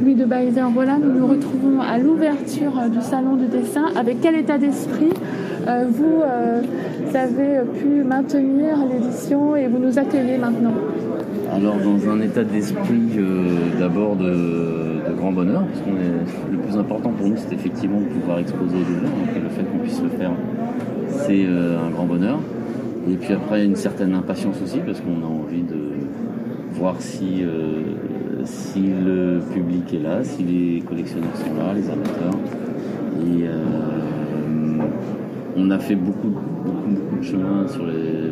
Louis de Baïser-Roland, nous nous retrouvons à l'ouverture du salon de dessin. Avec quel état d'esprit vous, avez pu maintenir l'édition et vous nous accueillez maintenant? Alors dans un état d'esprit d'abord de, grand bonheur, parce qu'on le plus important pour nous c'est effectivement de pouvoir exposer les œuvres, donc le fait qu'on puisse le faire c'est un grand bonheur. Et puis après une certaine impatience aussi parce qu'on a envie de voir si, euh, si le public est là, si les collectionneurs sont là, les amateurs. Et euh, on a fait beaucoup, de chemin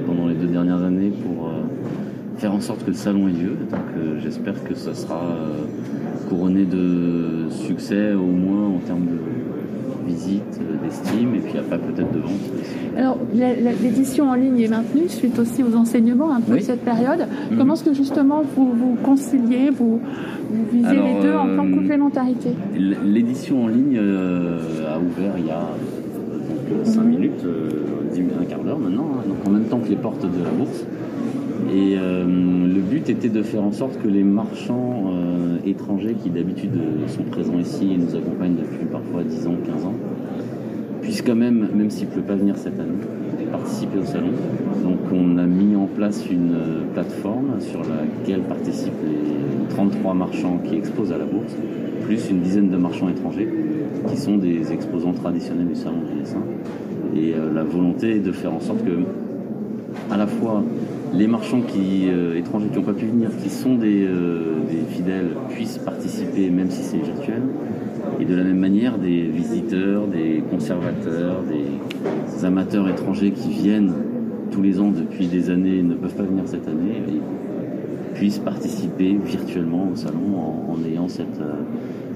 pendant les deux dernières années pour euh, faire en sorte que le salon ait lieu. Donc j'espère que ça sera couronné de succès au moins en termes de visite, euh, d'estime, et puis après peut-être de vente Alors l'édition en ligne est maintenue suite aussi aux enseignements un peu de cette période. Mhm. Comment est-ce que justement vous, vous conciliez, vous, vous visez les deux en plan euh, complémentarité? L'édition en ligne euh, a ouvert il y a 5 mhm. minutes, un quart d'heure maintenant, hein, donc en même temps que les portes de la bourse. Et le but était de faire en sorte que les marchands étrangers qui d'habitude sont présents ici et nous accompagnent depuis parfois 10 ans, 15 ans, puissent quand même, même s'ils ne peuvent pas venir cette année, participer au salon. Donc on a mis en place une plateforme sur laquelle participent les 33 marchands qui exposent à la bourse, plus une dizaine de marchands étrangers qui sont des exposants traditionnels du salon du dessin. Et euh, la volonté est de faire en sorte que à la fois les marchands qui, euh, étrangers qui n'ont pas pu venir, qui sont euh, des, fidèles, puissent participer même si c'est virtuel. Et de la même manière, des visiteurs, des conservateurs, des amateurs étrangers qui viennent tous les ans depuis des années ne peuvent pas venir cette année puissent participer virtuellement au salon en, ayant cette, euh,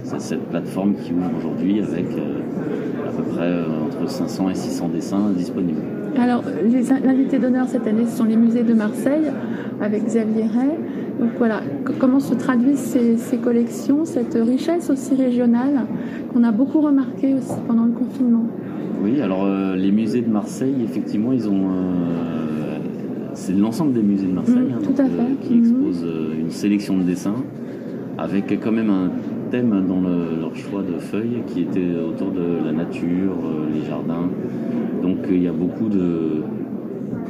cette, plateforme qui ouvre aujourd'hui avec à peu près entre 500 et 600 dessins disponibles. Alors, les invités d'honneur cette année, ce sont les musées de Marseille avec Xavier Ray. Donc voilà, comment se traduisent ces, collections, cette richesse aussi régionale qu'on a beaucoup remarqué aussi pendant le confinement? Oui, alors euh, les musées de Marseille, effectivement, ils ont. Euh, c'est l'ensemble des musées de Marseille mmh, hein, tout à fait. Euh, qui mmh. exposent une sélection de dessins avec quand même un dans leur choix de feuilles qui était autour de la nature, les jardins, donc il y a beaucoup de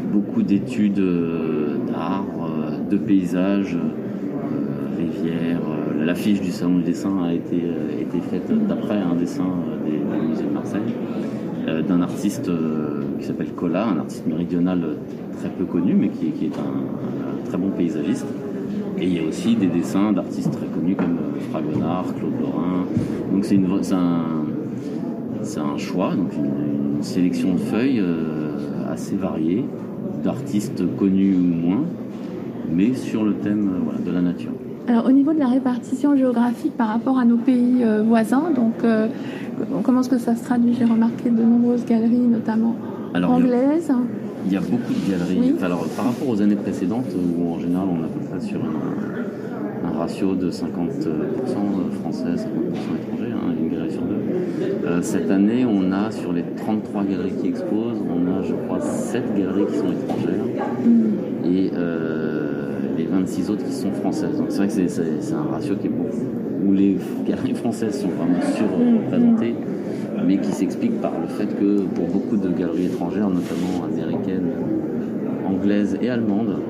beaucoup d'études euh, d'art, euh, de paysages, euh, rivières. L'affiche du salon du dessin a été, été faite d'après un dessin des, musées de Marseille d'un artiste qui s'appelle Cola, un artiste méridional très peu connu, mais qui, est un, très bon paysagiste. Et il y a aussi des dessins d'artistes très connus comme c'est un, choix, donc une, sélection de feuilles euh, assez variée, d'artistes connus ou moins, mais sur le thème euh, de la nature. Alors au niveau de la répartition géographique par rapport à nos pays euh, voisins, donc comment est-ce que ça se traduit? J'ai remarqué de nombreuses galeries, notamment anglaises. Il y a beaucoup de galeries. Alors par rapport aux années précédentes, où en général on a à peu près sur un, ratio de 50% français, 50% étrangers, hein, une galerie sur deux. Euh, cette année, on a sur les 33 galeries qui exposent, on a je crois 7 galeries qui sont étrangères mm. et euh, les 26 autres qui sont françaises. Donc c'est vrai que c'est un ratio qui est beau, où les galeries françaises sont vraiment surreprésentées, mais qui s'explique par le fait que pour beaucoup de galeries étrangères, notamment américaines, anglaises et allemandes,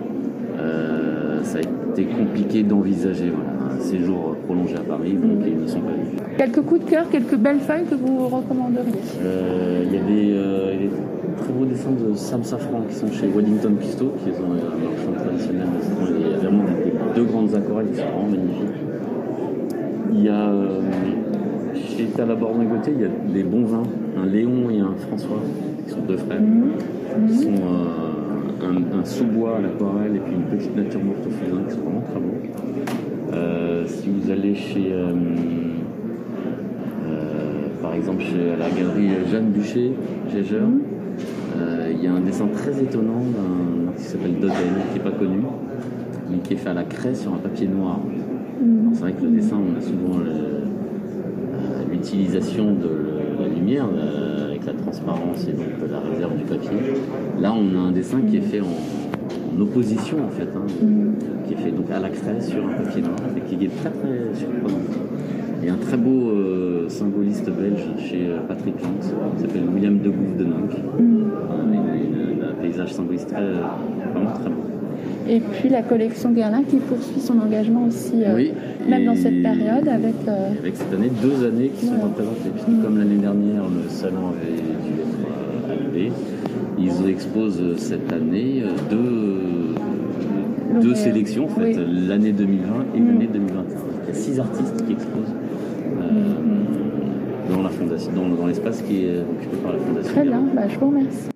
euh, ça a été compliqué d'envisager un séjour prolongé à Paris, donc ils ne sont pas venus. Quelques coups de cœur, quelques belles feuilles que vous recommanderiez? Euh, Il y avait euh, des très beaux dessins de Sam Safran qui sont chez Wellington Pisto, qui est un marchand traditionnel. Il y a vraiment deux grandes aquarelles qui sont vraiment magnifiques. Il y a euh, chez Talaborde côté, il y a des bons vins, un Léon et un François, qui sont deux frères, mhm. qui sont un, sous-bois à l'aquarelle et puis une petite nature morte au fusain qui sont vraiment très beaux. si vous allez chez par exemple chez la galerie Jeanne Boucher, Gégeur, mhm. euh, il y a un dessin très étonnant d'un artiste qui s'appelle Doden, qui n'est pas connu, mais qui est fait à la craie sur un papier noir. Mhm. C'est vrai que le dessin, on a souvent euh, l'utilisation de la lumière euh, avec la transparence et donc la réserve du papier. Là, on a un dessin qui est fait en, opposition en fait, hein, mhm. qui est fait donc à la craie sur un papier noir et qui est très très surprenant. Et un très beau euh, symboliste belge chez euh, Patrick Lantz, qui s'appelle William de Gouve de Nank. Un paysage symboliste très, vraiment très beau. Et puis la collection Guerlain qui poursuit son engagement aussi, euh, Oui, même dans et- cette période, avec. euh, Avec cette année, deux années qui sont représentées. Puisque comme l'année dernière, le salon avait dû être annulé, ils exposent cette année euh, deux, deux sélections, en fait, Oui. l'année 2020 et Mm. l'année 2021. Il y a six artistes qui exposent euh, dans la fondation, dans, dans l'espace qui est occupé par la fondation. Très bien, bah, je vous remercie.